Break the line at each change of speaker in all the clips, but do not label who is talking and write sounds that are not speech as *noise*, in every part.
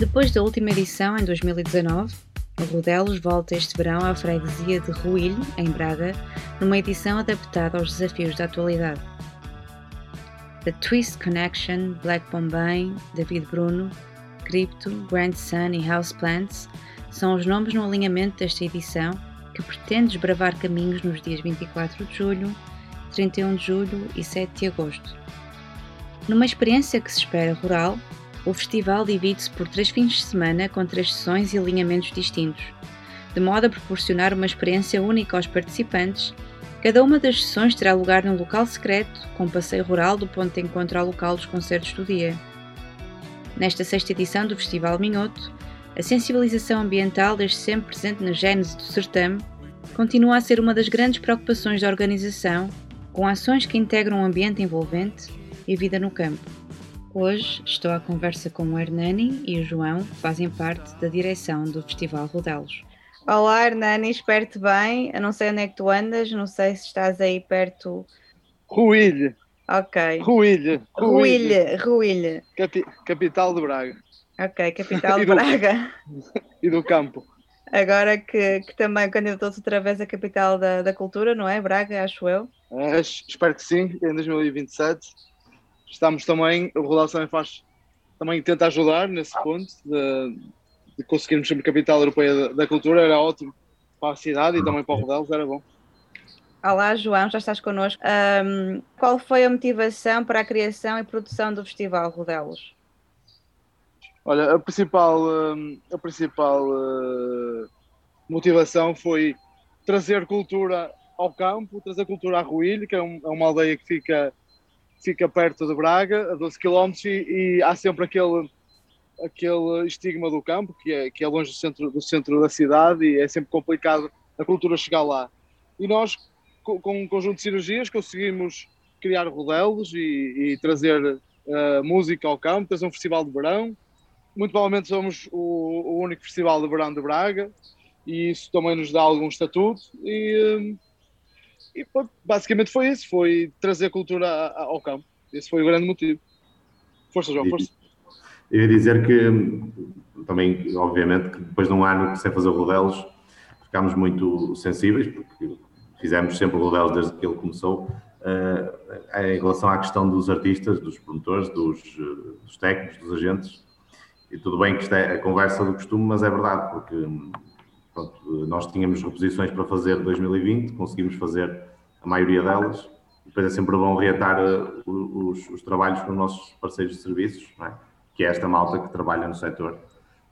Depois da última edição, em 2019, o Rodelos volta este verão à freguesia de Ruilho, em Braga, numa edição adaptada aos desafios da atualidade. The Twist Connection, Black Bombay, David Bruno, Crypto, Grand Sun e Houseplants são os nomes no alinhamento desta edição que pretende desbravar caminhos nos dias 24 de julho, 31 de julho e 7 de agosto. Numa experiência que se espera rural, o festival divide-se por três fins de semana com três sessões e alinhamentos distintos, de modo a proporcionar uma experiência única aos participantes. Cada uma das sessões terá lugar num local secreto, com passeio rural do ponto de encontro ao local dos concertos do dia. Nesta sexta edição do Festival Minhoto, a sensibilização ambiental, desde sempre presente na gênese do certame, continua a ser uma das grandes preocupações da organização, com ações que integram o ambiente envolvente e a vida no campo. Hoje estou à conversa com o Hernani e o João, que fazem parte da direção do Festival Rodelos. Olá Hernani, espero-te bem. Eu não sei onde é que tu andas, não sei se estás aí perto.
Ruilhe.
Ok.
Ruilhe.
Ruilhe, Ruilhe.
Capi capital de Braga.
Ok, capital *laughs* de Braga. *laughs*
e do campo.
Agora que, que também candidatou-se outra vez a capital da, da cultura, não é? Braga, acho eu.
É, espero que sim, em 2027 estamos também, o Rodal também faz, também tenta ajudar nesse ponto de, de conseguirmos ser capital europeia da, da, cultura, era ótimo para a cidade e também para o Rodelos, era bom.
Olá João, já estás connosco. Um, qual foi a motivação para a criação e produção do Festival Rodelos?
Olha, a principal, a principal uh, motivação foi trazer cultura ao campo, trazer cultura a Ruilho, que é, é uma aldeia que fica fica perto de Braga, a 12 km, e, e, há sempre aquele, aquele estigma do campo, que é, que é longe do centro, do centro da cidade e é sempre complicado a cultura chegar lá. E nós, com, com um conjunto de cirurgias, conseguimos criar rodelos e, e trazer uh, música ao campo, trazer um festival de verão. Muito provavelmente somos o, o, único festival de verão de Braga e isso também nos dá algum estatuto. E, uh, e basicamente foi isso, foi trazer cultura ao campo. Esse foi o grande motivo. Força, João, força.
Eu ia dizer que também, obviamente, que depois de um ano sem fazer rodelos, ficámos muito sensíveis, porque fizemos sempre rodelos desde que ele começou, uh, em relação à questão dos artistas, dos promotores, dos, dos técnicos, dos agentes. E tudo bem que isto é a conversa do costume, mas é verdade, porque Pronto, nós tínhamos reposições para fazer 2020, conseguimos fazer a maioria delas. Depois é sempre bom reatar uh, os, os, trabalhos com os nossos parceiros de serviços, é? que é esta malta que trabalha no setor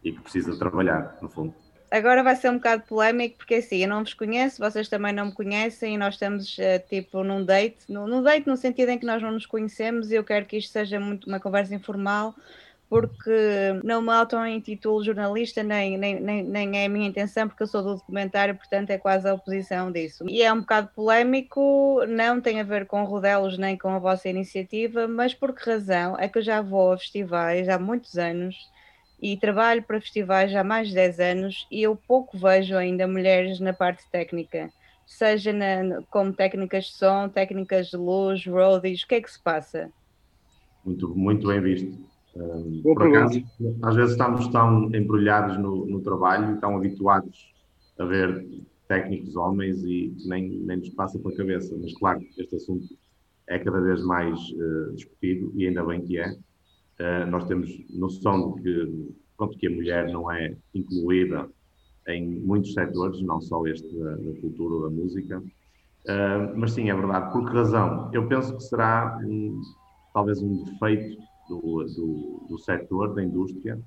e que precisa trabalhar, no fundo.
Agora vai ser um bocado polémico, porque assim, eu não vos conheço, vocês também não me conhecem e nós estamos uh, tipo num date, num, num date no sentido em que nós não nos conhecemos e eu quero que isto seja muito uma conversa informal porque não me auto-intitulo jornalista, nem, nem, nem, é a minha intenção, porque eu sou do documentário, portanto é quase a oposição disso. E é um bocado polémico, não tem a ver com rodelos nem com a vossa iniciativa, mas por que razão é que eu já vou a festivais há muitos anos e trabalho para festivais há mais de 10 anos e eu pouco vejo ainda mulheres na parte técnica, seja na, como técnicas de som, técnicas de luz, roadies, o que é que se passa?
Muito, muito bem visto. Um, por acaso, às vezes estamos tão embrulhados no, no, trabalho e tão habituados a ver técnicos homens e nem, nem nos passa pela cabeça. Mas, claro, este assunto é cada vez mais uh, discutido e ainda bem que é. Uh, nós temos noção de que, pronto, que a mulher não é incluída em muitos setores, não só este da, da cultura ou da música. Uh, mas sim, é verdade. Por que razão? Eu penso que será um, talvez um defeito do, do, do setor, da indústria.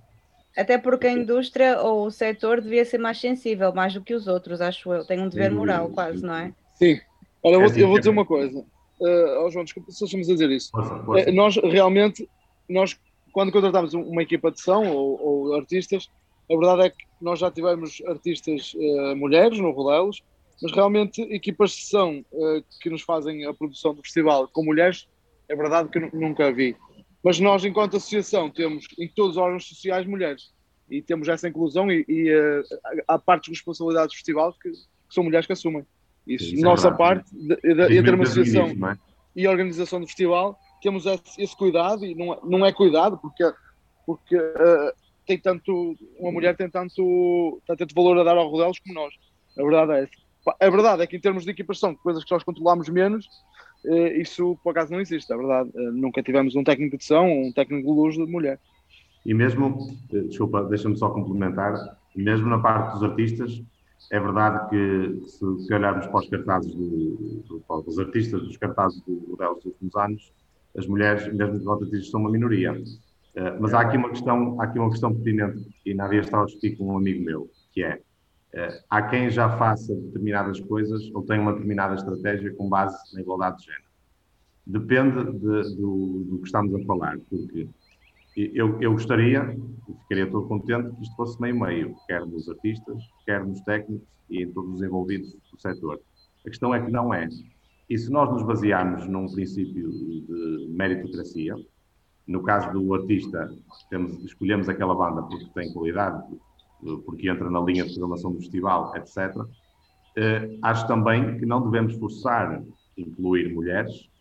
Até porque a indústria ou o setor devia ser mais sensível, mais do que os outros, acho eu. Tem um dever moral, quase, não é?
Sim. Olha, eu vou, eu vou dizer uma coisa. Uh, oh, João, desculpa se estamos a dizer isso. Uh, nós realmente, nós, quando contratamos uma equipa de som ou, ou, artistas, a verdade é que nós já tivemos artistas uh, mulheres no Rodelos, mas realmente equipas de som uh, que nos fazem a produção do festival com mulheres, é verdade que nunca vi. Mas nós, enquanto associação, temos em todos os órgãos sociais mulheres e temos essa inclusão e, e uh, há partes de responsabilidade do festival que, que, são mulheres que assumem. Isso, Isso é nossa é parte, de, entre uma associação é? e a organização do festival, temos esse, esse, cuidado e não, não é cuidado porque, porque uh, tem tanto, uma mulher tem tanto, tem tanto valor a dar ao Rodelos como nós. A verdade é essa. A verdade é que em termos de equipação, coisas que nós controlamos menos, isso por acaso não existe, é verdade. Eh, nunca tivemos um técnico de som, um técnico de luz de mulher.
E mesmo, eh, desculpa, deixa-me só complementar, mesmo na parte dos artistas, é verdade que se, se olharmos para os cartazes do, do, dos artistas dos cartazes do Rodel dos últimos anos, as mulheres, mesmo que artistas, são uma minoria. Mas há aqui uma questão, há aqui uma questão pertinente, e na dia estava a discutir com um amigo meu, que é, há quem já faça determinadas coisas ou tenha uma determinada estratégia com base na igualdade de género. Depende de, do, do que estamos a falar, porque eu, eu gostaria, ficaria todo contente, que isto fosse meio-meio, quer nos artistas, quer nos técnicos e em todos os envolvidos do setor. A questão é que não é. E se nós nos basearmos num princípio de meritocracia, no caso do artista, temos, escolhemos aquela banda porque tem qualidade, porque entra na linha de programação do festival, etc. Eh, acho também que não devemos forçar incluir mulheres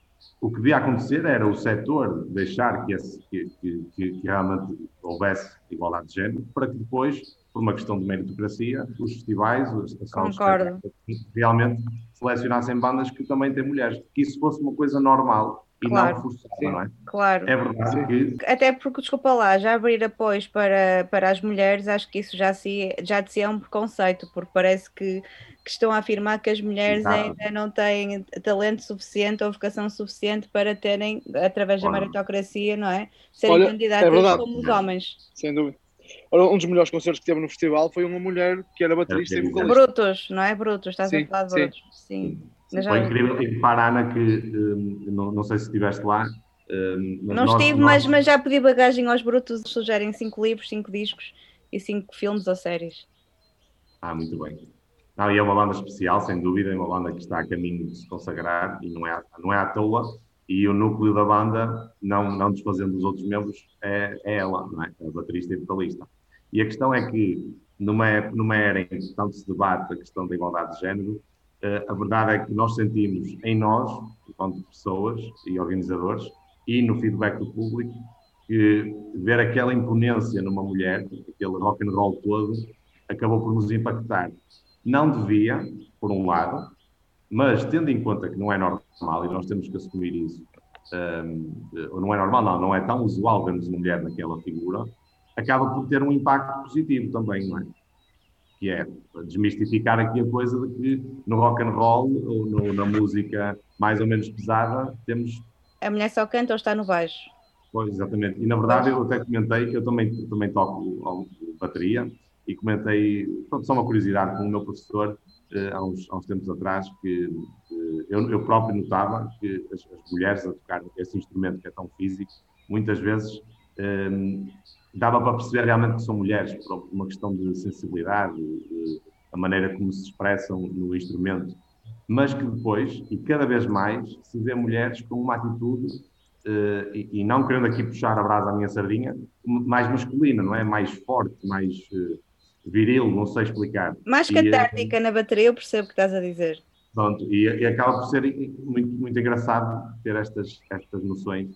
o que devia acontecer era o setor deixar que, esse, que, que, que, realmente houvesse igualdade de género, para que depois, por uma questão de meritocracia, os festivais, as salas realmente selecionassem bandas que também têm mulheres. Que isso fosse uma coisa normal e claro. não forçada, não é?
Claro.
É verdade que...
Até porque, desculpa lá, já abrir apoios para, para as mulheres, acho que isso já, se, já de si é um preconceito, porque parece que que estão a afirmar que as mulheres Exato. ainda não têm talento suficiente ou vocação suficiente para terem, através da meritocracia, não é? Serem Olha, candidatas é como os homens.
Sem dúvida. Ora, um dos melhores concertos que teve no festival foi uma mulher que era baterista e vocalista.
Brutos, não é? Brutos, estás sim, a falar de Brutos. Sim.
sim. Foi incrível. E para a Ana, que um, não, não sei se estiveste lá.
Um, não nós, estive, nós... Mas, mas já pedi bagagem aos Brutos, sugerem cinco livros, cinco discos e cinco filmes ou séries.
Ah, muito bem. Não, e é uma banda especial, sem dúvida, é uma banda que está a caminho de se consagrar e não é, não é à toa. E o núcleo da banda, não, não desfazendo dos outros membros, é, é ela, não é? a baterista e vocalista. E a questão é que, numa, numa era em que tanto se debate a questão da igualdade de género, a verdade é que nós sentimos em nós, enquanto pessoas e organizadores, e no feedback do público, que ver aquela imponência numa mulher, aquele rock and roll todo, acabou por nos impactar. Não devia, por um lado, mas tendo em conta que não é normal, e nós temos que assumir isso, um, não é normal, não, não é tão usual vermos mulher naquela figura, acaba por ter um impacto positivo também, não é? Que é desmistificar aqui a coisa de que no rock and roll ou no, na música mais ou menos pesada temos.
A mulher só canta ou está no baixo?
Pois, exatamente. E na verdade eu até comentei, eu também, também toco bateria e comentei, pronto, só uma curiosidade com o meu professor uh, há, uns, há uns tempos atrás, que uh, eu, eu, próprio notava que as, as, mulheres a tocar esse instrumento que é tão físico, muitas vezes um, ehm, dava para perceber realmente que são mulheres, por uma questão de sensibilidade, de, a maneira como se expressam no instrumento, mas que depois, e cada vez mais, se vê mulheres com uma atitude Uh, e, e, não querendo aqui puxar a brasa à minha sardinha, mais masculina, não é? Mais forte, mais uh, viril, não sei explicar.
Mais catártica e, na bateria, eu percebo o que estás a dizer.
Pronto, e, e acaba por ser muito, muito engraçado ter estas, estas noções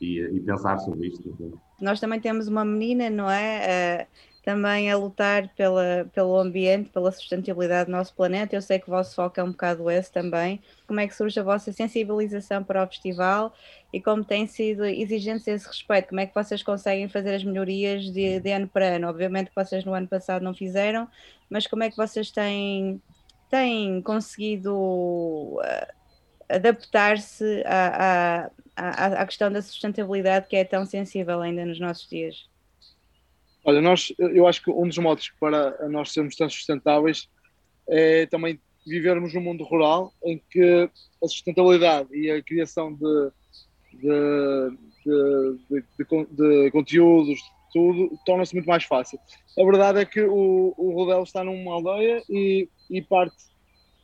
e, e pensar sobre isto.
Nós também temos uma menina, não é? Uh, também a lutar pela, pelo ambiente, pela sustentabilidade do nosso planeta. Eu sei que o vosso foco é um bocado esse também. Como é que surge a vossa sensibilização para o festival e como tem sido exigente esse respeito? Como é que vocês conseguem fazer as melhorias de, de ano para ano? Obviamente que vocês no ano passado não fizeram, mas como é que vocês têm, têm conseguido uh, adaptar-se à, à, à questão da sustentabilidade que é tão sensível ainda nos nossos dias?
Olha, nós, eu acho que um dos modos para nós sermos tão sustentáveis é também vivermos num mundo rural em que a sustentabilidade e a criação de, de, de, de, de conteúdos, tudo, torna-se muito mais fácil. A verdade é que o, o Rodel está numa aldeia e, e parte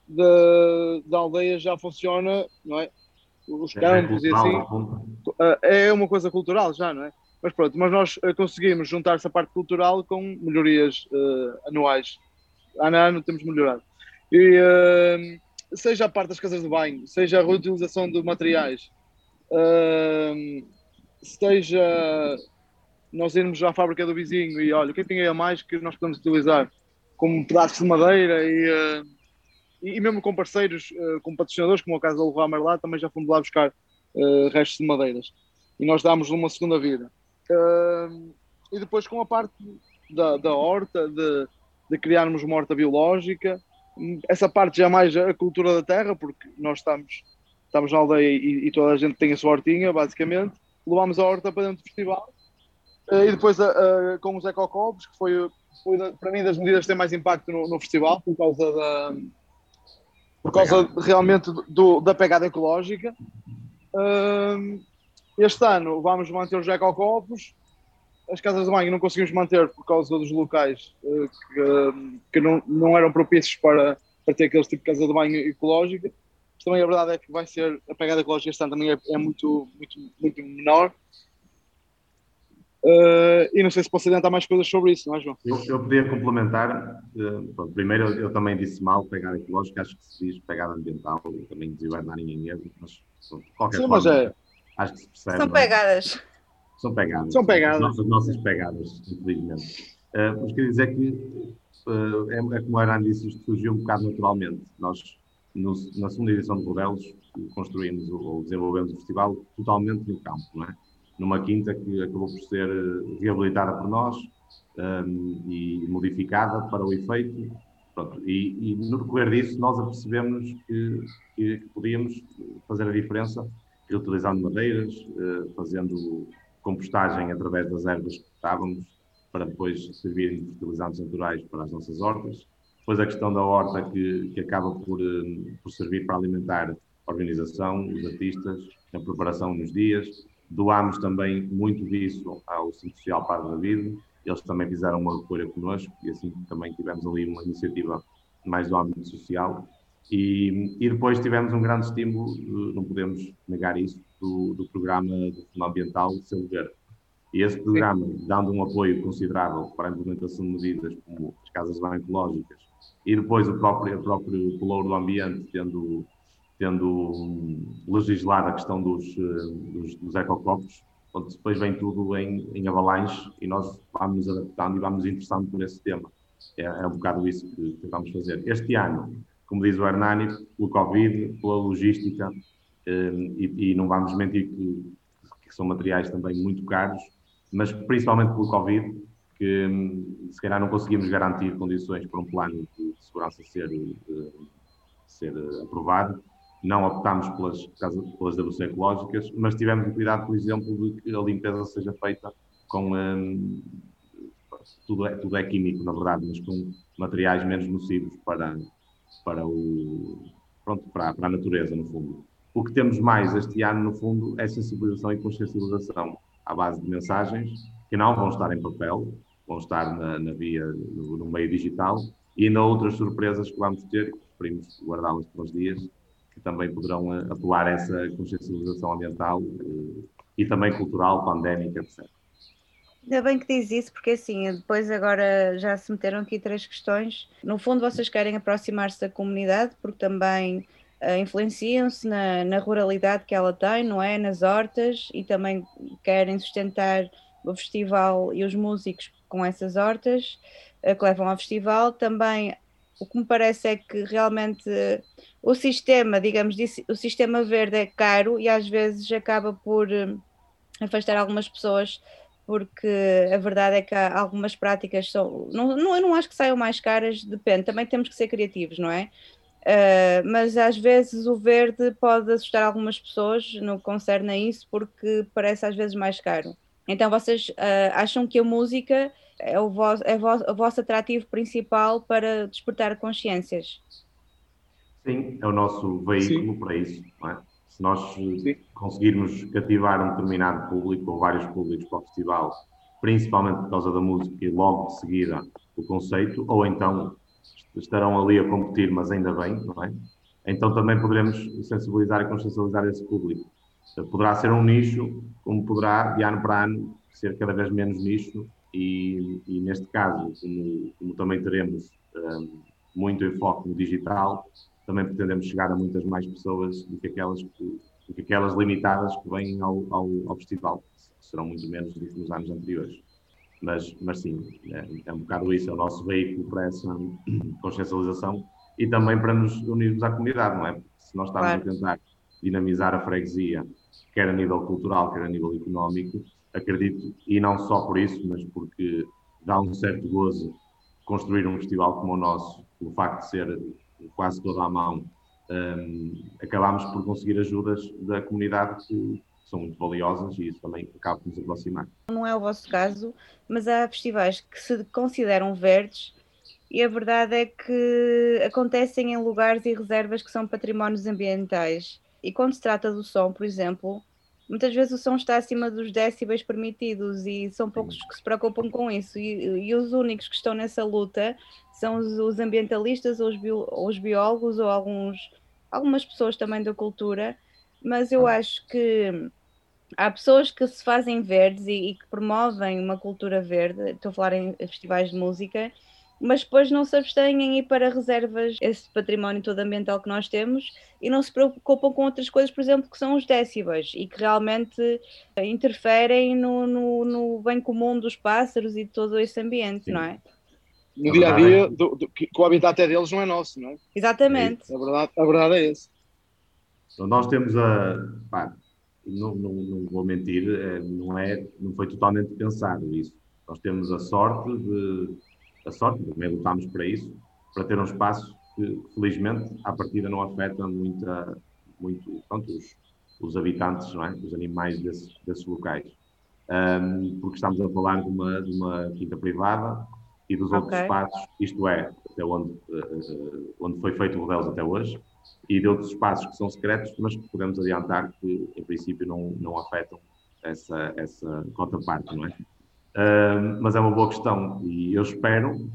da, da aldeia já funciona, não é? Os é campos é e assim. É uma coisa cultural já, não é? Mas pronto, mas nós uh, conseguimos juntar essa parte cultural com melhorias uh, anuais. Ano a ano temos melhorado. E uh, seja a parte das casas de banho, seja a reutilização de materiais, seja nós irmos à fábrica do vizinho e olha, o que é que tem a mais que nós podemos utilizar como pedaços de madeira e, uh, e, mesmo com parceiros, uh, com patrocinadores, como o caso do Leroy Merlin, também já fomos lá buscar uh, restos de madeiras e nós dámos uma segunda vida. e depois com a parte da, da horta, de, de criarmos uma horta biológica, essa parte já mais a cultura da terra, porque nós estamos, estamos na aldeia e, e toda a gente tem a sua hortinha, basicamente. Levámos a horta para dentro do festival. Uh, e depois uh, com os ecocobos, que foi, foi para mim das medidas que têm mais impacto no, no festival, por causa da por causa realmente do, da pegada ecológica. Uh, este ano vamos manter os ecocopos, as casas de banho não conseguimos manter por causa dos locais uh, que, que não, não, eram propícios para, para ter aquele tipo de casa de banho ecológica. Mas também a verdade é que vai ser, a pegada ecológica este ano também é, é muito, muito, muito menor. Uh, e não sei se posso adiantar mais coisas sobre isso, não é, João?
Eu, eu podia complementar. Uh, primeiro, eu, também disse mal pegada ecológica, acho que se diz pegada ambiental, eu também dizia ninguém erro, mas de qualquer Sim, forma, mas é... acho que se percebe.
São é? pegadas.
São pegadas.
São pegadas.
Nossas, nossas pegadas, infelizmente. Uh, mas queria dizer que, uh, é, é, como a Arana disse, isto surgiu um bocado naturalmente. Nós, no, na segunda edição de Rodelos, construímos ou desenvolvemos o festival totalmente no campo, não é? Numa quinta que acabou por ser eh, reabilitada por nós um, e modificada para o efeito. Pronto, e, e, no decorrer disso, nós apercebemos que, que, que podíamos fazer a diferença reutilizando madeiras, uh, fazendo compostagem através das ervas que estávamos, para depois servirem de fertilizantes naturais para as nossas hortas. Depois a questão da horta que, que acaba por, eh, por servir para alimentar a organização, os artistas, a preparação nos dias. Doámos também muito disso ao Centro Social Padre David. Eles também fizeram uma recolha connosco e assim também tivemos ali uma iniciativa mais do âmbito social. E, e depois tivemos um grande estímulo, eh, não podemos negar isso, do, do programa de fundo ambiental de Selo Verde. E esse programa, dando um apoio considerável para a implementação de medidas como as casas ecológicas e depois o próprio, o próprio do ambiente tendo, tendo legislado a questão dos, eh, dos, dos ecocopos, depois vem tudo em, em avalanche e nós vamos nos adaptando e vamos interessando por esse tema. É, é um bocado isso que tentamos fazer. Este ano, como diz o Hernani, pelo Covid, pela logística, Hum, e, e, não vamos mentir que, que, são materiais também muito caros, mas principalmente pelo Covid, que hum, se calhar não conseguimos garantir condições para um plano de segurança ser, eh, ser aprovado. Não optámos pelas, pelas WC ecológicas, mas tivemos o cuidado, por exemplo, de que a limpeza seja feita com. Um, tudo, é, tudo é químico, na verdade, mas com materiais menos nocivos para, para, o, pronto, para, para a natureza, no fundo. O que temos mais este ano, no fundo, é sensibilização e consciencialização à base de mensagens que não vão estar em papel, vão estar na, na via, no, no, meio digital, e ainda outras surpresas que vamos ter, que preferimos guardá-las para os dias, que também poderão eh, apelar a essa consciencialização ambiental eh, e também cultural, pandémica, etc.
Ainda bem que diz isso, porque assim, depois agora já se meteram aqui três questões. No fundo, vocês querem aproximar-se da comunidade, porque também uh, influenciam-se na, na, ruralidade que ela tem, não é? Nas hortas e também querem sustentar o festival e os músicos com essas hortas uh, que levam ao festival. Também o que me parece é que realmente o sistema, digamos, o sistema verde é caro e às vezes acaba por uh, afastar algumas pessoas porque a verdade é que algumas práticas são. Não, não, eu não acho que saiam mais caras, depende, também temos que ser criativos, não é? Uh, mas às vezes o verde pode assustar algumas pessoas no que concerne a isso, porque parece às vezes mais caro. Então vocês uh, acham que a música é o, vosso, é o vosso atrativo principal para despertar consciências?
Sim, é o nosso veículo Sim. para isso. É? Se nós Sim. conseguirmos cativar um determinado público ou vários públicos para o festival, principalmente por causa da música e logo de seguida o conceito, ou então estarão ali a competir, mas ainda bem, não é? Então também poderemos sensibilizar e consciencializar esse público. Poderá ser um nicho, como poderá, de ano para ano, ser cada vez menos nicho, e, e neste caso, como, como também teremos um, muito enfoque no digital, também pretendemos chegar a muitas mais pessoas do que aquelas, que, do que aquelas limitadas que vêm ao, ao, ao festival. serão muito menos do que nos anos anteriores. Mas, mas sim, é, é um bocado isso, é o nosso veículo para essa *coughs* consciencialização e também para nos unirmos à comunidade, não é? Porque se nós estamos claro. a tentar dinamizar a freguesia, quer a nível cultural, quer a nível económico, acredito, e não só por isso, mas porque dá um certo gozo construir um festival como o nosso, o facto de ser quase toda à mão, um, acabámos por conseguir ajudas da comunidade que são muito valiosas e isso também acaba por nos aproximar.
Não é o vosso caso, mas há festivais que se consideram verdes e a verdade é que acontecem em lugares e reservas que são patrimónios ambientais. E quando se trata do som, por exemplo, muitas vezes o som está acima dos decibéis permitidos e são poucos que se preocupam com isso. E, e os únicos que estão nessa luta são os, os ambientalistas, ou os, bio, ou os biólogos, ou alguns, algumas pessoas também da cultura. Mas eu ah. acho que há pessoas que se fazem verdes e, e que promovem uma cultura verde. Estou a falar em festivais de música mas depois não se abstêm em ir para reservas, esse património todo ambiental que nós temos, e não se preocupam com outras coisas, por exemplo, que são os décibas, e que realmente interferem no, no, no bem comum dos pássaros e de todo esse ambiente, Sim. não é?
No dia a dia, do, do, que o habitat é deles não é nosso, não é?
Exatamente.
A verdade, a verdade é essa.
Então, nós temos a. Pá, não, não, não, vou mentir, é, não, é, não foi totalmente pensado isso. Nós temos a sorte de a sorte, também lutámos para isso, para ter um espaço que, felizmente, à partida não afeta muita, muito pronto, os, os habitantes, não é? os animais desses, desses locais. Um, porque estamos a falar de uma, de uma quinta privada e dos okay. outros espaços, isto é, até onde, uh, onde foi feito o Rodelos até hoje, e de outros espaços que são secretos, mas que podemos adiantar que, em princípio, não, não afetam essa, essa cota parte, não é? Uh, mas é uma boa questão e eu espero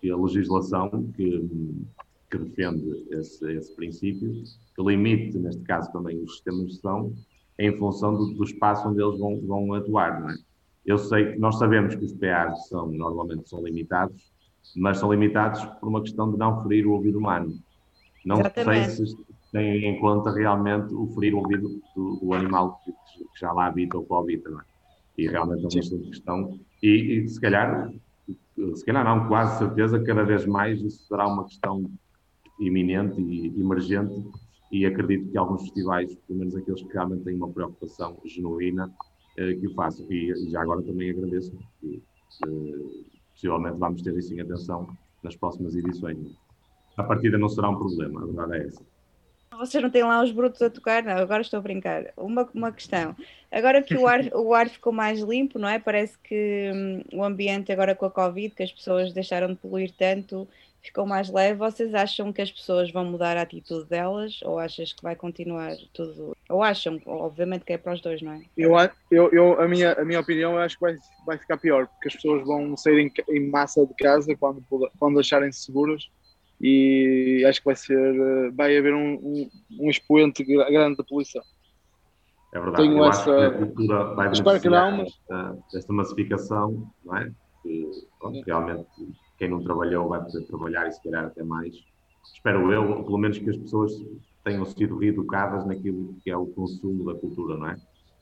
que a legislação que, que defende esse, esse, princípio, que limite, neste caso também, os sistemas de gestão em função do, do espaço onde eles vão, vão atuar. É? Eu sei que nós sabemos que os PAs são, normalmente são limitados, mas são limitados por uma questão de não ferir o ouvido humano. Não Exatamente. sei se têm em conta realmente o ferir o ouvido do, do animal que, que, já lá habita ou coabita. Não é? E realmente é uma questão. E, e, se calhar, se calhar não, quase certeza, cada vez mais isso será uma questão iminente e emergente. E acredito que alguns festivais, pelo menos aqueles que realmente têm uma preocupação genuína, eh, que o façam. E, já agora também agradeço, porque eh, possivelmente vamos ter isso em atenção nas próximas edições. A partida não será um problema, a verdade é essa.
Vocês não têm lá os brutos a tocar? Não, agora estou a brincar. Uma, uma questão. Agora que o ar, *laughs* o ar ficou mais limpo, não é? Parece que hum, o ambiente agora com a Covid, que as pessoas deixaram de poluir tanto, ficou mais leve. Vocês acham que as pessoas vão mudar a atitude delas ou achas que vai continuar tudo? Ou acham, obviamente que é para os dois, não é?
Eu, eu, eu a, minha, a minha opinião, eu acho que vai, vai ficar pior, porque as pessoas vão sair em, em massa de casa quando, quando acharem-se seguras e acho que vai ser eh, vai haver um, um, um expoente grande da poluição.
É verdade, Tenho eu essa... acho que a cultura vai Espero que não, mas... desta, desta massificação, não é? Que, pronto, realmente quem não trabalhou vai poder trabalhar e se calhar até mais. Espero eu, pelo menos que as pessoas tenham sido reeducadas naquilo que é o consumo da cultura, não é?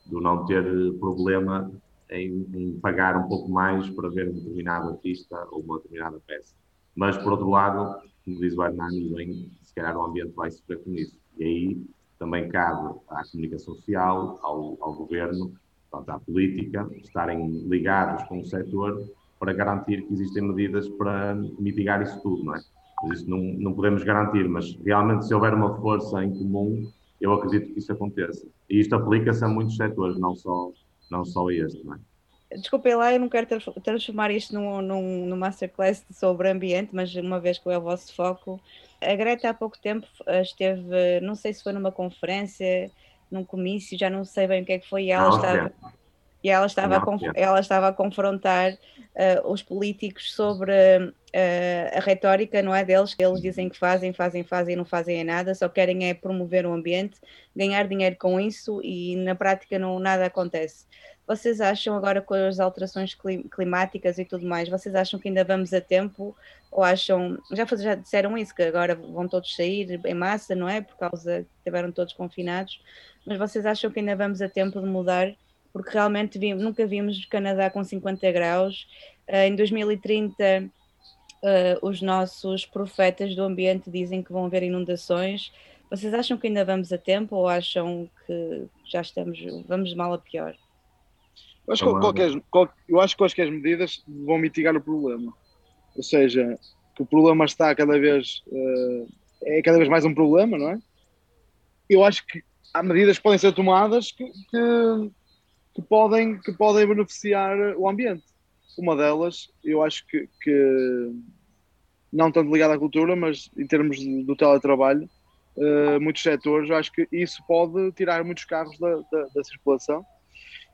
Do não ter problema em, em pagar um pouco mais para ver um determinado artista ou uma determinada peça. Mas, por outro lado, como diz o Hernani, se calhar o ambiente vai sofrer com isso. E aí também cabe à comunicação social, ao, ao governo, portanto, à política, estarem ligados com o setor para garantir que existem medidas para mitigar isso tudo, não é? Mas isso não, não podemos garantir, mas realmente se houver uma força em comum, eu acredito que isso aconteça. E isto aplica-se a muitos setores, não só, não só a este, não é?
Desculpem lá, eu não quero transformar isto num, num, num masterclass sobre ambiente, mas uma vez que é o vosso foco, a Greta há pouco tempo eh, esteve, não sei se foi numa conferência, num comício, já não sei bem o que é que foi, e ela estava, e ela estava, a, ela estava a confrontar uh, os políticos sobre uh, a retórica, não é deles, que eles dizem que fazem, fazem, fazem e não fazem nada, só querem é promover o ambiente, ganhar dinheiro com isso e na prática não nada acontece. Vocês acham agora com as alterações climáticas e tudo mais, vocês acham que ainda vamos a tempo ou acham, já, já disseram isso, que agora vão todos sair em massa, não é? Por causa que estiveram todos confinados, mas vocês acham que ainda vamos a tempo de mudar porque realmente vimos, nunca vimos Canadá com 50 graus. Uh, em 2030, uh, os nossos profetas do ambiente dizem que vão haver inundações. Vocês acham que ainda vamos a tempo ou acham que já estamos, vamos de mal a pior?
Eu acho, que qualquer, eu acho que quaisquer medidas vão mitigar o problema. Ou seja, que o problema está cada vez uh, é cada vez mais um problema, não é? Eu acho que há medidas que podem ser tomadas que, que, que podem, que podem beneficiar o ambiente. Uma delas, eu acho que, que não tanto ligada à cultura, mas em termos do teletrabalho, uh, muitos setores, eu acho que isso pode tirar muitos carros da, da, da circulação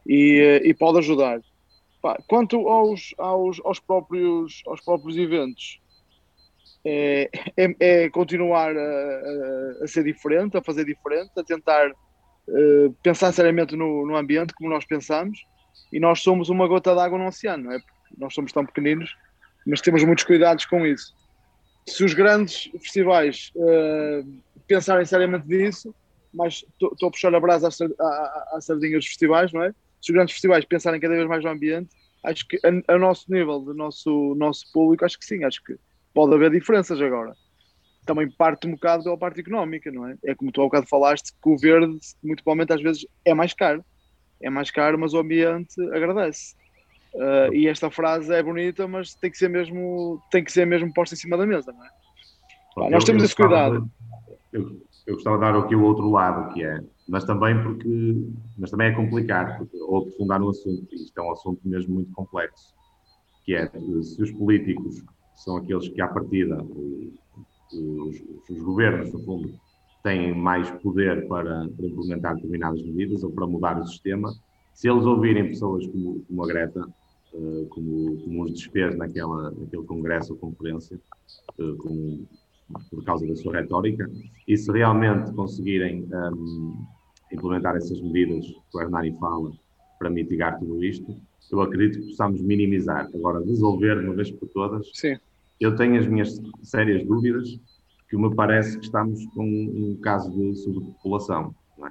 e, e, pode ajudar. Pá, quanto aos, aos, aos, próprios, aos próprios eventos, é, é, é continuar a, a, a, ser diferente, a fazer diferente, a tentar uh, pensar seriamente no, no, ambiente como nós pensamos. E nós somos uma gota d'água no oceano, não é? Porque nós somos tão pequeninos, mas temos muitos cuidados com isso. Se os grandes festivais uh, pensarem seriamente nisso, mas estou a puxar a brasa à sardinha dos festivais, não é? Se os grandes festivais pensarem cada vez mais no ambiente, acho que a, a nosso nível, do nosso, nosso público, acho que sim, acho que pode haver diferenças agora. Também parte um bocado pela parte económica, não é? É como tu há bocado falaste, que o verde, muito provavelmente, às vezes é mais caro. É mais caro, mas o ambiente agradece. Uh, e esta frase é bonita, mas tem que ser mesmo, tem que ser mesmo posta em cima da mesa, não é? Nós temos esse cuidado.
Eu, eu gostava de dar aqui o outro lado, que é, mas também porque, mas também é complicado, porque, ou aprofundar no assunto, isto é um assunto mesmo muito complexo, que é se os políticos são aqueles que, à partida, os, os governos, no fundo, têm mais poder para, para, implementar determinadas medidas ou para mudar o sistema. Se eles ouvirem pessoas como, como a Greta, uh, como, como os desfez naquela, naquele congresso ou conferência, uh, como, por causa da sua retórica, e se realmente conseguirem um, implementar essas medidas que o Hernani fala para mitigar tudo isto, eu acredito que possamos minimizar. Agora, resolver de uma vez por todas,
Sim
eu tenho as minhas sérias dúvidas, que me parece que estamos com um caso de sobrepopulação, é?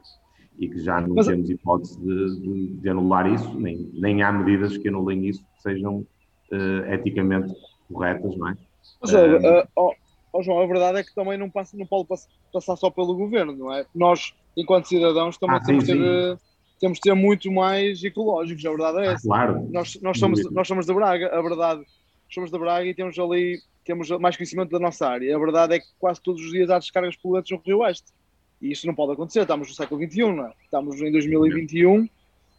e que já não Mas... temos hipótese de, de, de, anular isso, nem, nem há medidas que anulem isso que sejam uh, eticamente corretas, não é?
Mas, uh, uh, oh, oh, João, a verdade é que também não, passa, não pode passar só pelo governo, não é? Nós, enquanto cidadãos, também ah, temos, sim, ter, temos de ser muito mais ecológicos, a verdade é ah, essa.
Ah, claro.
Nós, nós, somos, nós somos de Braga, a verdade somos da Braga e temos ali temos mais conhecimento da nossa área. A verdade é que quase todos os dias há descargas poluentes no Rio Oeste. E isso não pode acontecer. Estamos no século XXI, não é? Estamos em 2021,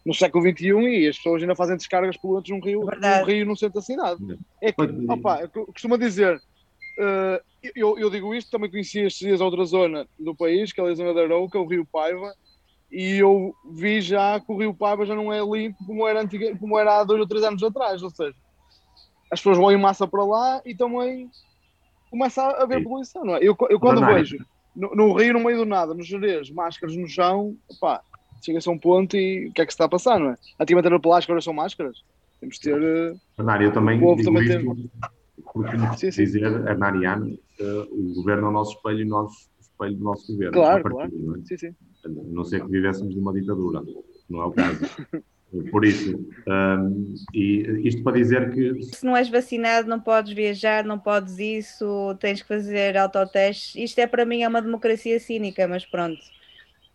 no século XXI, e as pessoas ainda fazem descargas poluentes num rio, num rio no centro da cidade. É que, opa, eu costumo dizer, uh, eu, eu, digo isto, também conheci estes dias outra zona do país, que é a zona da Arouca, o Rio Paiva, e eu vi já que o Rio Paiva já não é limpo como era, antiga, como era há dois ou três anos atrás, ou seja, as pessoas vão em massa para lá e também começa a haver poluição, não é? Eu, eu quando vejo no, no, Rio, no meio do nada, nos Jerez, máscaras no chão, pá, chega-se a um ponto e o que é que se está a passar, não é? Antigamente era plástico, agora são máscaras. Temos de ter. Eh,
Bernardo, eu também digo isto. Porque sim, sim. dizer, Hernaniano, uh, o governo é o nosso espelho e o espelho do nosso governo.
Claro, claro. Não, é? sim, sim.
não sei que vivêssemos de uma ditadura, não é o caso. *laughs* Por isso, um, e isto para dizer que.
Se não és vacinado, não podes viajar, não podes isso, tens que fazer autotestes. Isto é para mim é uma democracia cínica, mas pronto.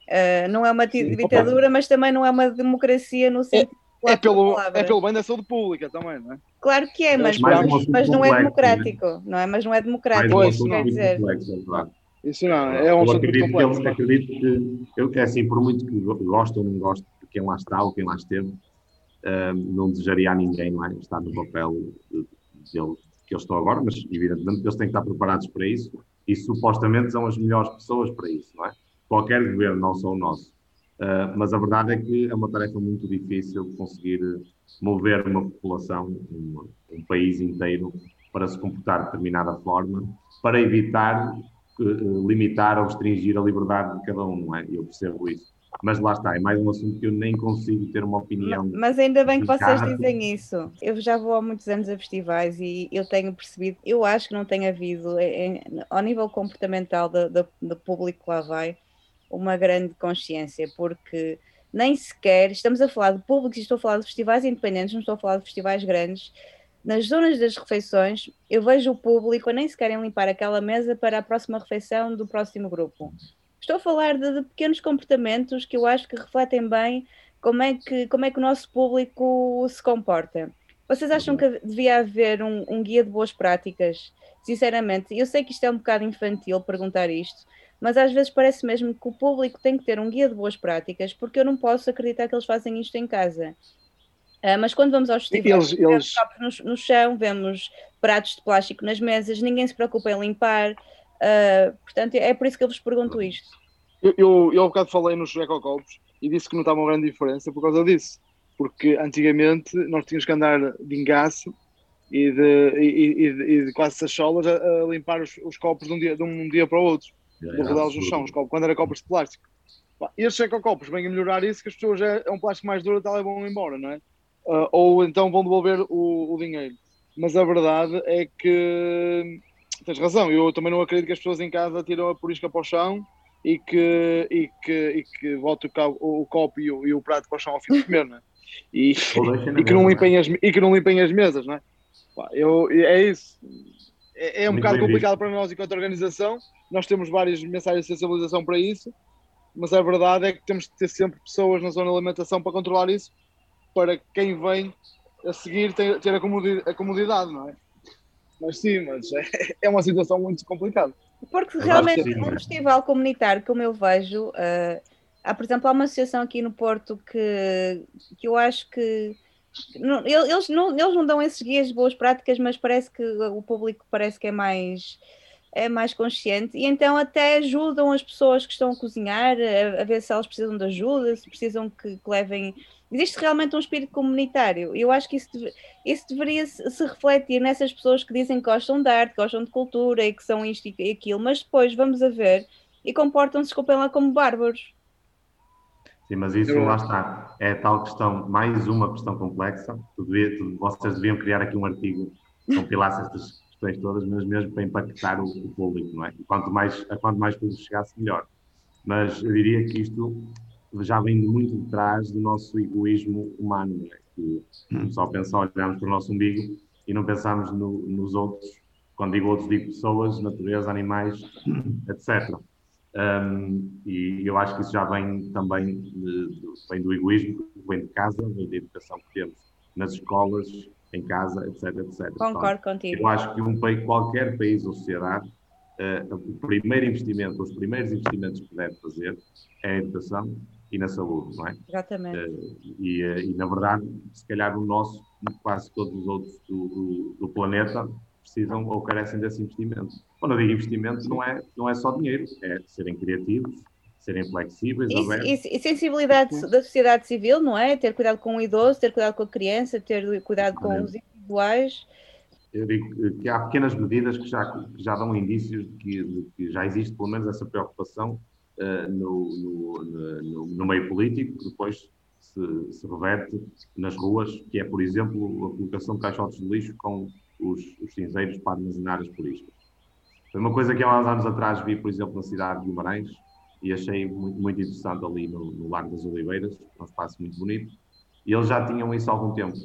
Uh, não é uma ditadura, mas também não é uma democracia no sentido.
É, é pelo, é pelo bem da saúde pública também, não é?
Claro que é, mas, mas, mas não é democrático, né? não é? Mas não é democrático,
pois,
quer dizer.
Complexo, é isso não, é um assunto
acredito
complexo.
Que eu, acredito que, eu, é assim, por muito que gosto ou não gosto quem lá está ou quem lá esteve, uh, não desejaria a ninguém não é? estar no papel de, de, que eu estou agora, mas evidentemente eles têm que estar preparados para isso e supostamente são as melhores pessoas para isso, não é? Qualquer governo, não só o nosso. Uh, mas a verdade é que é uma tarefa muito difícil conseguir mover uma população, um, um país inteiro, para se comportar de determinada forma, para evitar uh, limitar ou restringir a liberdade de cada um, não é? Eu percebo isso. Mas lá está, é mais um assunto que eu nem consigo ter uma opinião.
Mas ainda bem que vocês dizem isso. Eu já vou há muitos anos a festivais e eu tenho percebido, eu acho que não tem havido, ao nível comportamental do, do, do público que lá vai, uma grande consciência, porque nem sequer estamos a falar de públicos, estou a falar de festivais independentes, não estou a falar de festivais grandes. Nas zonas das refeições, eu vejo o público a nem se querem limpar aquela mesa para a próxima refeição do próximo grupo. Estou a falar de, de, pequenos comportamentos que eu acho que refletem bem como é que, como é que o nosso público se comporta. Vocês acham que devia haver um, um guia de boas práticas? Sinceramente, eu sei que isto é um bocado infantil perguntar isto, mas às vezes parece mesmo que o público tem que ter um guia de boas práticas, porque eu não posso acreditar que eles fazem isto em casa. Uh, mas quando vamos aos festivais, eles, vemos eles... no, no, chão, vemos pratos de plástico nas mesas, ninguém se preocupa em limpar. Uh, portanto, é por isso que eu vos pergunto isto.
Eu, eu, eu há bocado falei nos ecocopos e disse que não estava uma grande diferença por causa disso. Porque antigamente nós tínhamos que andar de engaço e de, e, e, e de quase sacholas a, a limpar os, os, copos de um, dia, de um dia para o outro, rodá-los no chão, os copos, quando era copos de plástico. E estes ecocopos vêm a melhorar isso, que as pessoas é, é um plástico mais duro, tal, e vão embora, não é? Uh, ou então vão devolver o, o dinheiro. Mas a verdade é que tens razão, eu também não acredito que as pessoas em casa tiram a porisca para o chão e que, e que, e que botem o, o, copo e o, e o prato para o chão ao fim de comer, não é? E, e, que não limpem as, e que não limpem as mesas, não é? Eu, é isso. É, é um Muito bocado complicado visto. para nós enquanto organização. Nós temos várias mensagens de sensibilização para isso, mas a verdade é que temos de ter sempre pessoas na zona de alimentação para controlar isso, para quem vem a seguir ter, ter a, comodidade, a comodidade, não é? Mas sim, mas é, *laughs* é uma situação muito complicada.
Porque realmente sim, um festival comunitário, como eu vejo, uh, há, por exemplo, há uma associação aqui no Porto que, que eu acho que eles, não, eles não dão esses guias de boas práticas, mas parece que o público parece que é mais é mais consciente e então até ajudam as pessoas que estão a cozinhar a, a ver se elas precisam de ajuda, se precisam que, que levem. Existe realmente um espírito comunitário. Eu acho que isso, deve, isso deveria se, se, refletir nessas pessoas que dizem que gostam de arte, gostam de cultura e que são isto e aquilo, mas depois vamos a ver e comportam-se, desculpem lá, como bárbaros.
Sim, mas isso lá está. É tal questão, mais uma questão complexa. Tu devia, tu, vocês deviam criar aqui um artigo que compilasse estas questões todas, mas mesmo para impactar o, o público, não é? E quanto mais, a quanto mais público chegasse, melhor. Mas eu diria que isto já vem muito de trás do nosso egoísmo humano, não é? Que só pensar, olhamos para o nosso umbigo e não pensamos no, nos outros. Quando digo outros, digo pessoas, natureza, animais, etc. Um, e eu acho que isso já vem também de, vem do egoísmo, vem de casa, vem da educação que temos nas escolas, em casa, etc. etc.
Concordo contigo.
Eu acho que um país, qualquer país ou sociedade, uh, o primeiro investimento, os primeiros investimentos que deve fazer é a educação e na saúde, não é?
Exatamente. Uh,
e, uh, e, na verdade, se calhar o nosso, quase todos os outros do, do, do planeta, precisam ou carecem desse investimento. Quando eu digo investimento, não é, não é só dinheiro, é serem criativos, serem flexíveis,
e, e, e, sensibilidade da sociedade civil, não é? Ter cuidado com o idoso, ter cuidado com a criança, ter cuidado com os individuais.
Eu digo que há pequenas medidas que já, que já dão indícios de que, de que, já existe pelo menos essa preocupação uh, no, no, no, no, meio político, que depois se, se, reverte nas ruas, que é, por exemplo, a colocação de caixotes de lixo com os, os cinzeiros para armazenar as poliscas. Foi uma coisa que há uns anos atrás vi, por exemplo, na cidade de Guimarães e achei muito, muito interessante ali no, no Largo das Oliveiras, um espaço muito bonito, e eles já tinham isso há algum tempo.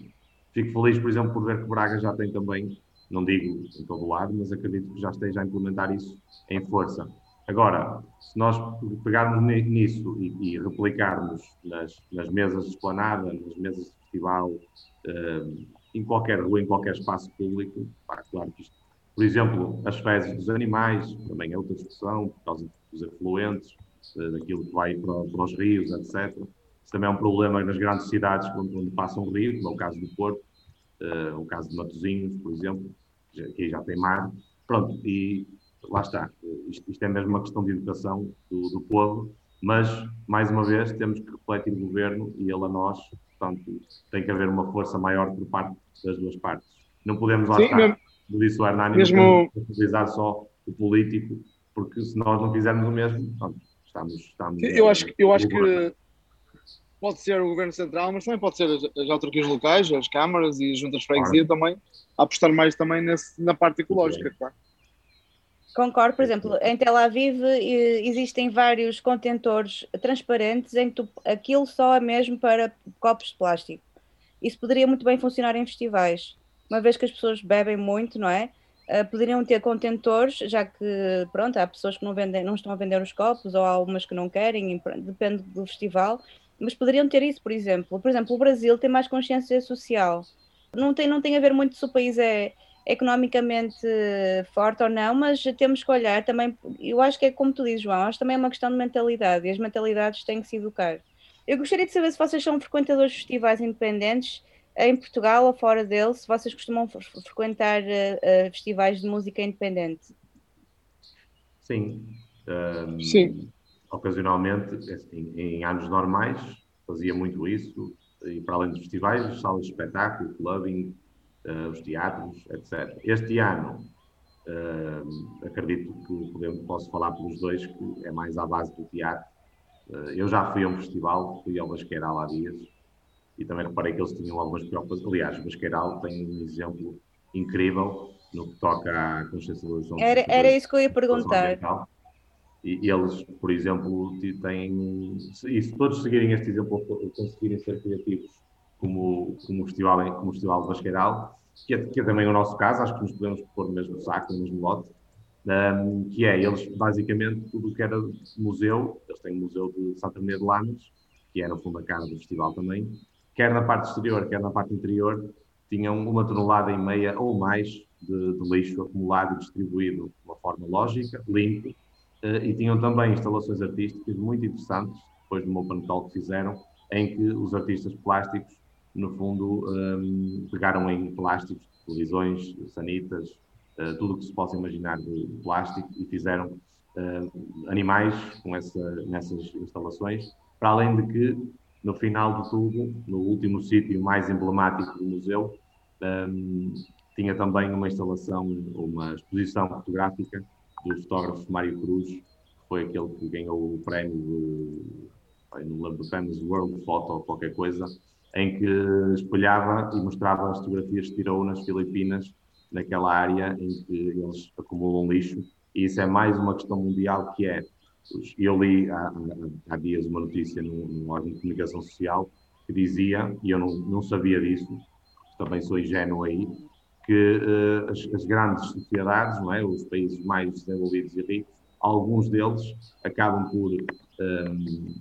Fico feliz, por exemplo, por ver que Braga já tem também, não digo em todo lado, mas acredito que já esteja a implementar isso em força. Agora, se nós pegarmos nisso e, e replicarmos nas, nas, mesas de esplanada, nas mesas de festival, uh, em qualquer rua, em qualquer espaço público, pá, claro que isto, por exemplo, as fezes dos animais, também é outra discussão, por causa dos afluentes, eh, daquilo que vai para, para, os rios, etc. Isso também é um problema nas grandes cidades onde, onde passa um rio, como é o caso do Porto, uh, o caso de Matosinhos, por exemplo, que aqui já tem mar. Pronto, e lá está. Isto, isto é mesmo uma questão de educação do, do povo, mas, mais uma vez, temos que refletir o governo e ele a nós Portanto, tem que haver uma força maior por parte das duas partes. Não podemos lá Sim, estar, mesmo, como disse o Hernani, mesmo... utilizar só o político, porque se nós não fizermos o mesmo, pronto, estamos, estamos.
Eu acho, eu acho que pode ser o governo central, mas também pode ser as, as autarquias locais, as câmaras e as juntas de freguesia claro. também, a apostar mais também nesse, na parte ecológica, claro.
Concordo, por exemplo, em Tel Aviv existem vários contentores transparentes em que tu, aquilo só é mesmo para copos de plástico. Isso poderia muito bem funcionar em festivais, uma vez que as pessoas bebem muito, não é? Uh, poderiam ter contentores, já que pronto, há pessoas que não, vendem, não estão a vender os copos, ou há algumas que não querem, depende do festival, mas poderiam ter isso, por exemplo. Por exemplo, o Brasil tem mais consciência social. Não tem, não tem a ver muito se o país é economicamente forte ou não, mas temos que olhar também, eu acho que é como tu dizes, João, acho que também é uma questão de mentalidade e as mentalidades têm que se educar. Eu gostaria de saber se vocês são frequentadores de festivais independentes em Portugal ou fora dele, se vocês costumam frequentar uh, festivais de música independente.
Sim.
Um, Sim.
Ocasionalmente, assim, em anos normais, fazia muito isso, e para além dos festivais, salas de espetáculo, clubbing, uh, os teatros, etc. Este ano, uh, acredito que podemos, posso falar pelos dois, que é mais à base do teatro. Uh, eu já fui a um festival, fui ao Basqueiral há dias, e também reparei que eles tinham algumas preocupações. Aliás, o Basqueiral tem um exemplo incrível no que toca à consciencialização.
Era, era isso que eu ia perguntar.
E eles, por exemplo, têm. E se todos seguirem este exemplo, conseguirem ser criativos como, como, o, festival, como o Festival de Basqueiral, que é, que é também o nosso caso, acho que nos podemos pôr no mesmo saco, no mesmo lote, um, que é, eles basicamente tudo o que era museu, eles têm o Museu de Saturnia de Lamas, que é no fundo a cara do festival também, quer na parte exterior, quer na parte interior, tinham uma tonelada e meia ou mais de, de lixo acumulado e distribuído de uma forma lógica, limpo, uh, e tinham também instalações artísticas muito interessantes, depois do Open Talk que fizeram, em que os artistas plásticos no fundo, um, pegaram em plásticos, televisões, sanitas, uh, tudo o que se possa imaginar de, de plástico e fizeram uh, animais com essa, nessas instalações, para além de que, no final de tudo, no último sítio mais emblemático do museu, um, tinha também uma instalação, uma exposição fotográfica do fotógrafo Mário Cruz, que foi aquele que ganhou o prémio, de, não lembro do prémio World Photo ou qualquer coisa, em que espelhava e mostrava as fotografias que tirou nas Filipinas, naquela área em que eles acumulam lixo. E isso é mais uma questão mundial que é. Eu li há, há dias uma notícia num, órgão de comunicação social que dizia, e eu não, não sabia disso, também sou ingênuo aí, que uh, as, as, grandes sociedades, não é? os países mais desenvolvidos e ricos, alguns deles acabam por um, ehm,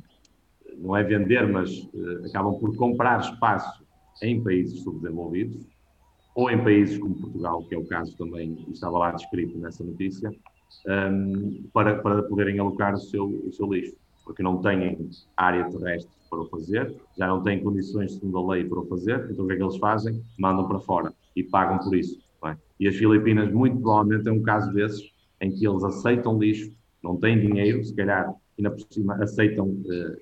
não é vender, mas uh, acabam por comprar espaço em países subdesenvolvidos ou em países como Portugal, que é o caso também, estava lá descrito nessa notícia, um, ehm, para, para poderem alocar o seu, o seu lixo, porque não têm área terrestre para o fazer, já não têm condições segundo a lei para o fazer, então o que é que eles fazem? Mandam para fora e pagam por isso. É? E as Filipinas, muito provavelmente, é um caso desses, em que eles aceitam lixo, não têm dinheiro, se calhar, ainda por cima, aceitam uh,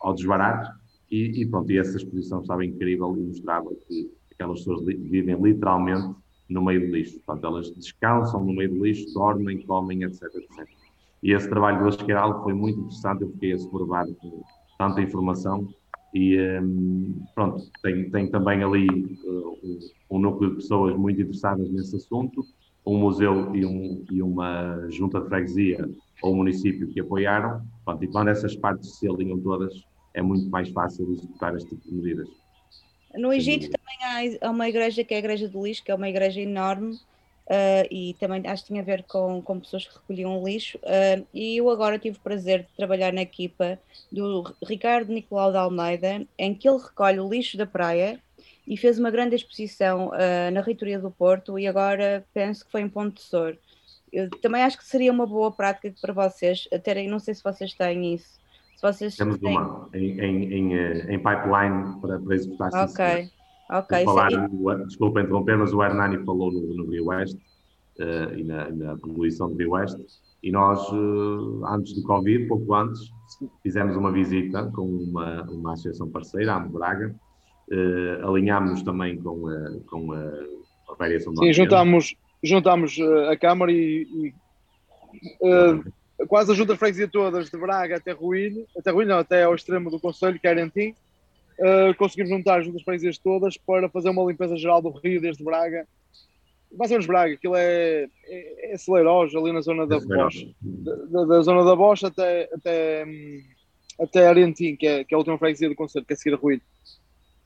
ao desbarato, e, e, pronto, e essa exposição estava incrível e mostrava que aquelas pessoas vivem literalmente no meio do lixo. Portanto, elas descansam no meio do lixo, dormem, comem, etc, etc. E esse trabalho do Asqueiral foi muito interessante, eu fiquei assoberbado com tanta informação e um, pronto, tem, tem também ali uh, um, um, núcleo de pessoas muito interessadas nesse assunto, um museu e, um, e uma junta de freguesia ou município que apoiaram, pronto, e quando essas partes se alinham todas, é muito mais fácil executar este tipo de medidas.
No Egito também há uma igreja que é a Igreja do Lixo, que é uma igreja enorme uh, e também acho que tinha a ver com, com pessoas que recolhiam lixo. Uh, e eu agora tive o prazer de trabalhar na equipa do Ricardo Nicolau de Almeida, em que ele recolhe o lixo da praia e fez uma grande exposição uh, na Reitoria do Porto e agora penso que foi em Ponte de Sor. Eu também acho que seria uma boa prática para vocês terem, não sei se vocês têm isso, vocês
Temos têm... uma em, em, em, eh, em, pipeline para, para executar
Ok, ok.
Falar, o, desculpa interromper, mas o Hernani falou no, no Rio Oeste uh, e na, na poluição do Rio Oeste e nós, uh, antes do Covid, pouco antes, fizemos uma visita com uma, uma associação parceira, a Braga, uh, alinhámos também com, uh, com a variação do
Sim, juntámos, juntámos a Câmara e, e quase a junta de freguesia todas, de Braga até Ruíne, até Ruíne, não, até ao extremo do Conselho, que era em Tim, uh, conseguimos juntar as juntas de freguesias todas para fazer uma limpeza geral do rio desde Braga mais ou menos Braga, aquilo é, é, é Celeiros, ali na zona da Bosch, da, da, zona da Bosch até, até, até Arentim, que é, que é a última freguesia do concerto, que é a seguir a Ruído.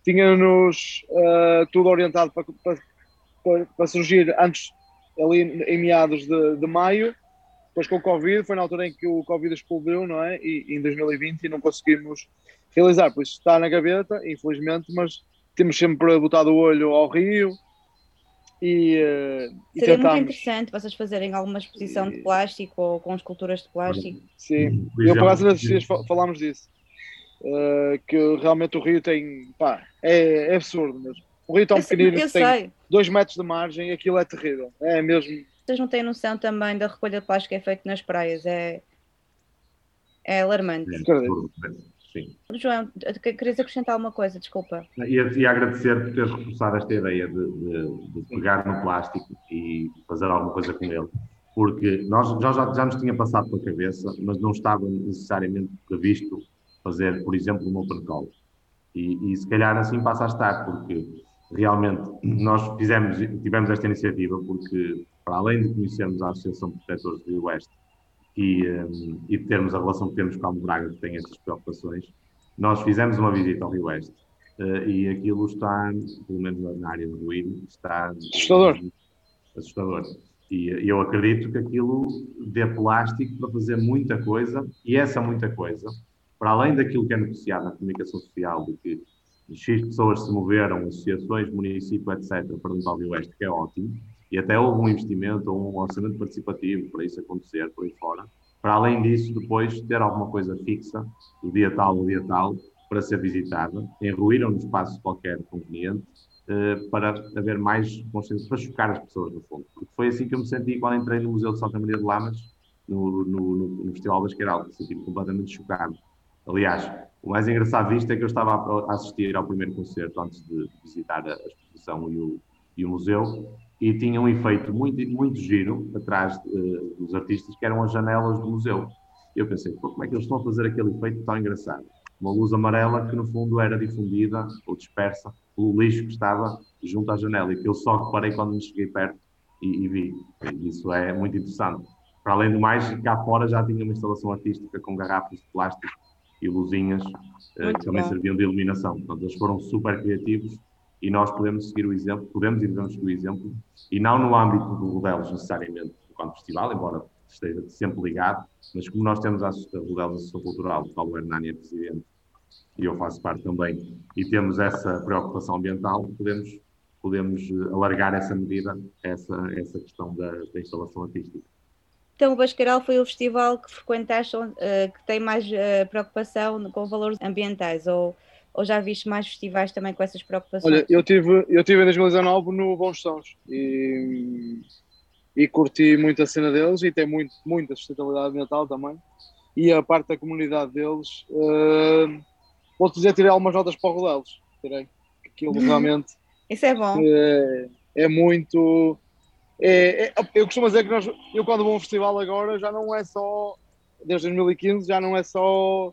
Tinha-nos uh, tudo orientado para, para, para, para, surgir antes, ali em meados de, de maio, depois com o Covid, foi na altura em que o Covid explodiu, não é? E, em 2020 e não conseguimos realizar, por isso está na gaveta, infelizmente, mas temos sempre botado o olho ao Rio, e, uh,
Seria muito interessante vocês fazerem alguma exposição de plástico ou com esculturas de plástico.
Sim, eu por acaso nesses dias falámos disso. Uh, que realmente o rio tem. Pá, é, é absurdo mesmo. O rio tão pequenino que tem 2 metros de margem, aquilo é terrível. É mesmo.
Vocês não têm noção também da recolha de plástico que é feito nas praias? É, é alarmante. É,
Sim.
João, querias acrescentar alguma coisa? Desculpa.
E, e agradecer por teres reforçado esta ideia de, de, de, pegar no plástico e fazer alguma coisa com ele, porque nós já, já, já nos tinha passado pela cabeça, mas não estava necessariamente previsto fazer, por exemplo, um open call. E, e se calhar assim passa a estar, porque realmente nós fizemos, tivemos esta iniciativa porque, para além de conhecermos a Associação de Protetores do Rio Oeste, e, um, e termos a relação que temos com a Braga, que tem essas preocupações, nós fizemos uma visita ao Rio Oeste uh, e aquilo está, pelo menos na área do Ruído, está
assustador.
assustador. E eu acredito que aquilo dê plástico para fazer muita coisa, e essa muita coisa, para além daquilo que é negociado na comunicação social, de que X pessoas se moveram, associações, município, etc., para o Rio Oeste, que é ótimo, e até houve um investimento um orçamento participativo para isso acontecer, por aí fora. Para além disso, depois ter alguma coisa fixa, do dia tal ao dia tal, para ser visitada, enruíram no espaço qualquer conveniente, eh, para haver mais consciência, para chocar as pessoas, no fundo. Porque foi assim que eu me senti quando entrei no Museu de Santa Maria de Lamas, no, no, no, Festival da Esqueralda, senti-me completamente chocado. Aliás, o mais engraçado disto é que eu estava a assistir ao primeiro concerto antes de visitar a exposição e o, e o museu, e tinha um efeito muito, muito giro atrás uh, dos artistas, que eram as janelas do museu. Eu pensei, como é que eles estão a fazer aquele efeito tão engraçado? Uma luz amarela que no fundo era difundida ou dispersa pelo lixo que estava junto à janela e que eu só reparei quando me cheguei perto e, e vi. Isso é muito interessante. Para além do mais, cá fora já tinha uma instalação artística com garrafas de plástico e luzinhas uh, que também bom. serviam de iluminação. Portanto, eles foram super criativos e nós podemos seguir o exemplo, podemos e devemos seguir o exemplo, e não no âmbito do Rodelos necessariamente enquanto festival, embora esteja sempre ligado, mas como nós temos a Rodelos Associação Cultural, do Paulo Hernani é presidente, e eu faço parte também, e temos essa preocupação ambiental, podemos, podemos eh, alargar essa medida, essa, essa questão da, da instalação artística.
Então, o Bascaral foi o festival que frequentaste, uh, que tem mais uh, preocupação com valores ambientais, ou ou já viste mais festivais também com essas preocupações?
Olha, eu tive, eu tive em 2019 no Bons Sons e, e curti muito a cena deles e tem muito, muita sustentabilidade ambiental também. E a parte da comunidade deles, uh, vou-te dizer, tirei algumas notas para o Rodelos. Tirei. Aquilo *laughs* realmente.
Isso é bom.
É, é muito. É, é, eu costumo dizer que nós, eu quando vou a um festival agora já não é só, desde 2015, já não é só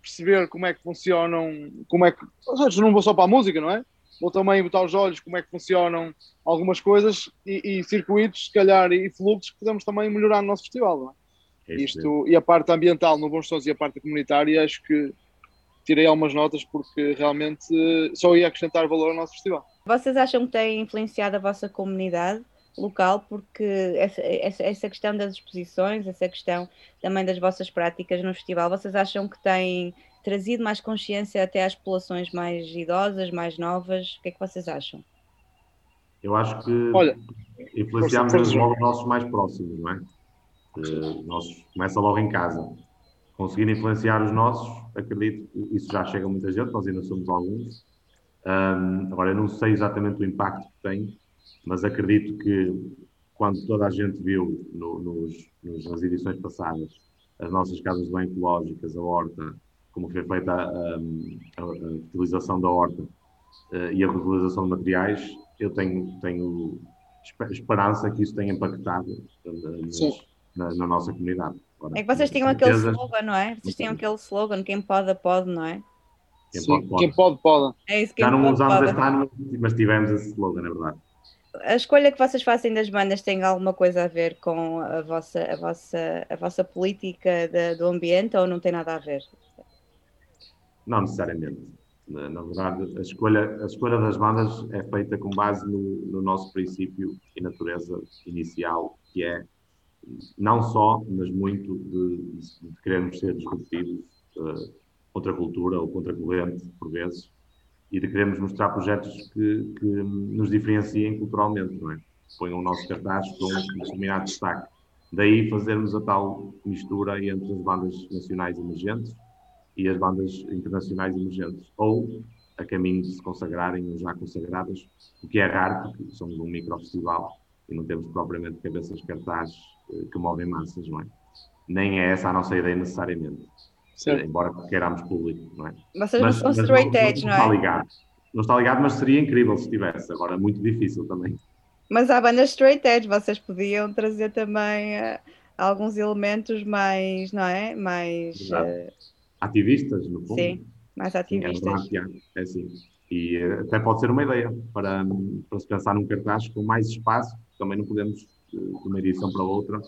perceber como é que funcionam, como é que. Seja, não vou só para a música, não é? Vou também botar os olhos como é que funcionam algumas coisas e, e circuitos, se calhar, e fluxos que podemos também melhorar no nosso festival, não é? é Isto, e a parte ambiental no Bons Sons e a parte comunitária, acho que tirei algumas notas porque realmente só ia acrescentar valor ao nosso festival.
Vocês acham que tem influenciado a vossa comunidade? Local, porque essa, essa, essa, questão das exposições, essa questão também das vossas práticas no festival, vocês acham que tem trazido mais consciência até às populações mais idosas, mais novas? O que é que vocês acham?
Eu acho que Olha, influenciamos logo os nossos mais próximos, não é? Uh, nós, começa logo em casa. Conseguir influenciar os nossos, acredito que isso já chega a muita gente, nós ainda somos alguns. Um, agora, eu não sei exatamente o impacto que tem, mas acredito que quando toda a gente viu no, nos, nos, nas edições passadas as nossas casas banho ecológicas, a horta, como foi feita a, a, a utilização da horta uh, e a reutilização de materiais, eu tenho, tenho esperança que isso tenha impactado uh, na, na, nossa comunidade.
Agora, é que vocês tinham aquele slogan, não é? Vocês tinham aquele slogan, quem pode, pode, não é?
Quem, Sim, pode, pode. quem pode, pode.
É isso,
Já não usamos este ano, mas tivemos esse slogan, é verdade.
A escolha que vocês fazem das bandas tem alguma coisa a ver com a vossa, a vossa, a vossa política de, do ambiente ou não tem nada a ver?
Não necessariamente. Na, na verdade, a escolha, a escolha das bandas é feita com base no, no nosso princípio e natureza inicial, que é não só, mas muito de, de querermos ser disruptivos uh, contra a cultura ou contra a corrente, por vezes, e de querermos mostrar projetos que, que nos diferenciem culturalmente, não é? Ponham o nosso cartaz com um determinado destaque. Daí fazermos a tal mistura entre as bandas nacionais emergentes e as bandas internacionais emergentes, ou a caminho de se consagrarem ou já consagradas, o que é raro, porque somos um microfestival e não temos propriamente cabeças cartazes eh, que movem massas, não é? Nem é essa a nossa ideia necessariamente. Certo. embora queiramos público, não é?
Vocês mas, não são straight edge, não, não,
não é? Está ligado. Não está ligado, mas seria incrível se tivesse. Agora, muito difícil também.
Mas há bandas straight edge, vocês podiam trazer também uh, alguns elementos mais, não é? Mais... Uh...
Ativistas, no fundo.
Sim, mais ativistas. Sim,
é, é assim. E até pode ser uma ideia para, para se pensar num cartaz com mais espaço, também não podemos, de uma edição para outra,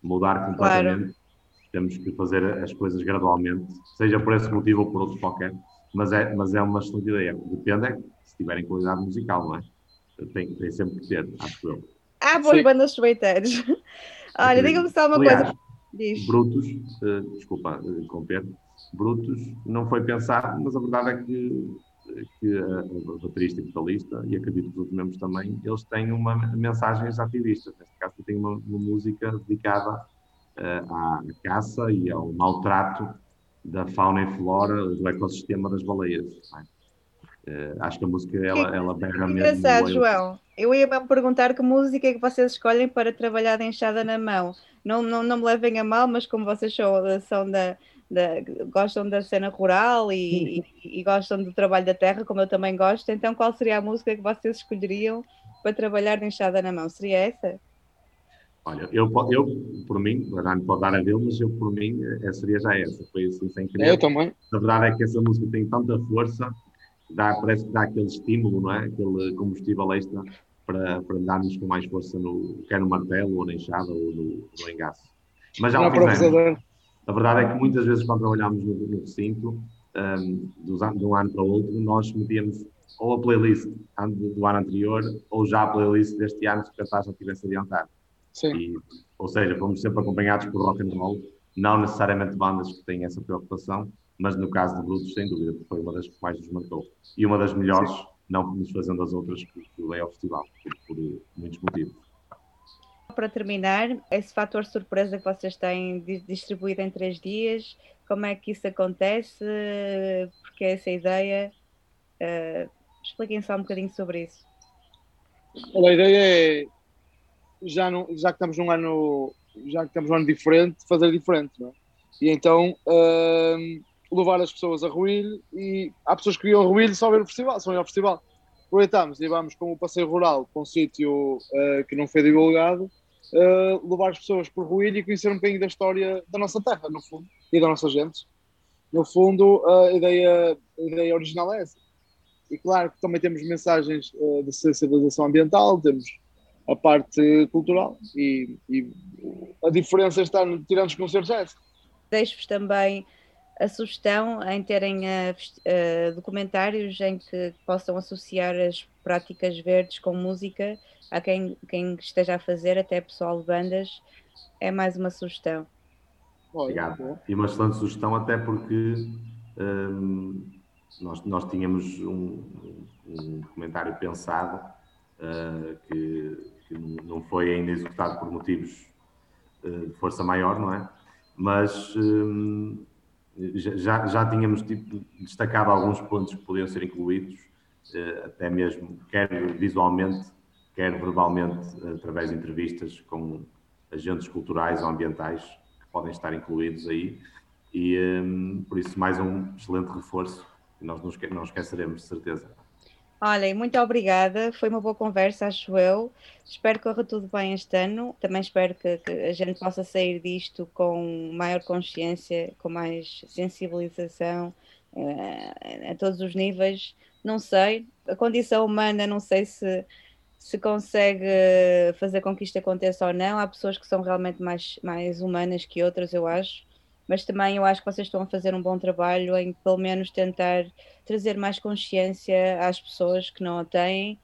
mudar completamente. Claro temos que fazer as coisas gradualmente, seja por esse motivo ou por outro qualquer, mas é, mas é uma excelente ideia. Depende é se tiverem qualidade musical, não é? Tem, tem sempre que ter, acho eu.
Ah, boas bandas sueteiras. *laughs* Olha, diga-me só uma Aliás, coisa. Diz.
Brutos, uh, desculpa uh, interromper, Brutos não foi pensado, mas a verdade é que, que a, a baterista e vocalista, e acredito que os membros também, eles têm uma mensagens ativistas. Neste caso, tem uma, uma música dedicada à caça e ao maltrato da fauna e flora do ecossistema das baleias. Uh, acho que a música ela, ela berra mesmo.
Engraçado, João. Eu ia mesmo perguntar que música é que vocês escolhem para trabalhar de enxada na mão. Não, não, não me levem a mal, mas como vocês são, são da, da, gostam da cena rural e, e, e, gostam do trabalho da terra, como eu também gosto, então qual seria a música que vocês escolheriam para trabalhar de enxada na mão? Seria essa?
Olha, eu, eu por mim, não pode dar a dele, mas eu por mim é, seria já essa. Foi assim sem querer.
Eu também.
A verdade é que essa música tem tanta força, dá, parece que dá aquele estímulo, não é? Aquele combustível extra para, para darmos com mais força, no, quer no martelo, ou na enxada, ou no, no engaço. Mas já não, o fizemos. A verdade é que muitas vezes quando trabalhámos no, no recinto, um, de um ano para o outro, nós metíamos ou a playlist do ano anterior, ou já a playlist deste ano, se o cartaz não tivesse adiantado. E, ou seja, fomos sempre acompanhados por rock and roll, não necessariamente bandas que têm essa preocupação, mas no caso de Brutos, sem dúvida, porque foi uma das que mais nos marcou. E uma das melhores, Sim. não nos fazendo as outras que, que veio ao festival, por, por muitos motivos.
Para terminar, esse fator surpresa que vocês têm distribuído em três dias, como é que isso acontece? Porque é essa ideia? Uh, expliquem só um bocadinho sobre isso.
A ideia é já, não, já que estamos num ano já que estamos num ano diferente, fazer diferente, não é? E então uh, levar as pessoas a Ruilho e há pessoas que iam a Ruilho só ver o festival, só ir ao festival. Aproveitámos e vamos com o passeio rural para um sítio uh, que não foi divulgado, uh, levar as pessoas por Ruilho e conhecer um bocadinho da história da nossa terra, no fundo, e da nossa gente. No fundo, a ideia, a ideia original é essa. E claro que também temos mensagens de sensibilização ambiental, temos a parte cultural e, e a diferença está tirando os concertos é essa.
Deixo-vos também a sugestão em terem uh, documentários em que possam associar as práticas verdes com música a quem, quem esteja a fazer, até pessoal de bandas, é mais uma sugestão.
Obrigado. E uma excelente sugestão, até porque um, nós, nós tínhamos um, um documentário pensado uh, que que não foi ainda executado por motivos eh, de força maior, não é? Mas hum, já, já tínhamos tipo, destacado alguns pontos que podiam ser incluídos, eh, até mesmo, quer visualmente, quer verbalmente, através de entrevistas com agentes culturais ou ambientais que podem estar incluídos aí. E por isso, mais um excelente reforço que nós não esqueceremos, de certeza.
Olhem, muito obrigada. Foi uma boa conversa, acho eu. Espero que corra tudo bem este ano. Também espero que, que, a gente possa sair disto com maior consciência, com mais sensibilização uh, a todos os níveis. Não sei, a condição humana, não sei se se consegue fazer com que isto aconteça ou não. Há pessoas que são realmente mais, mais humanas que outras, eu acho. Mas também eu acho que vocês estão a fazer um bom trabalho em pelo menos tentar trazer mais consciência às pessoas que não a têm.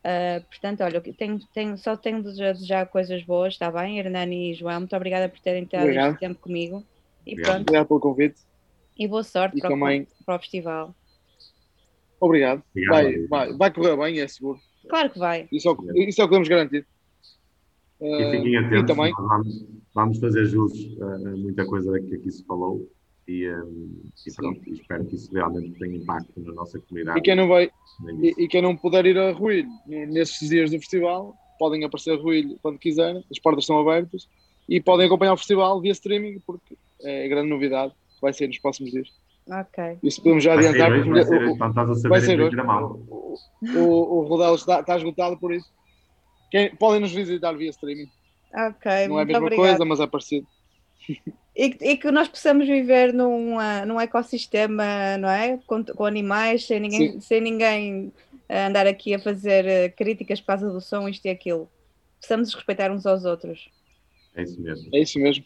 Uh, portanto, olha, tenho, tenho, só tenho de desejar coisas boas, está bem? Hernani e João, muito obrigada por terem estado este tempo comigo.
E Obrigado. pronto. Obrigado pelo convite.
E boa sorte para, também... o, para o festival.
Obrigado. Obrigado vai, vai, vai correr bem, é seguro.
Claro que vai.
Isso é, o, isso é o que podemos garantir.
E fiquem atentos, e também... vamos, vamos, fazer jus a muita coisa que aqui se falou e, um, e pronto, espero que isso realmente tenha impacto na nossa comunidade.
E quem não, vai, e, e, quem não puder ir a Ruilho nesses dias do festival, podem aparecer a Ruilho quando quiserem, as portas estão abertas e podem acompanhar o festival via streaming, porque é grande novidade, vai ser nos próximos dias.
Ok.
Isso podemos já adiantar.
Vai ser, vai ser, o, então vai ser hoje.
O, o, o Rodel está, está esgotado por isso. Quem, podem nos visitar via streaming.
Ok,
Não é a mesma
obrigado.
coisa, mas é parecido.
E, e, que nós possamos viver num, uh, num ecossistema, não é? Com, com animais, sem ninguém, sem ninguém uh, andar aqui a fazer uh, críticas por causa do som, isto e aquilo. Possamos respeitar uns aos outros.
É isso mesmo.
É isso mesmo.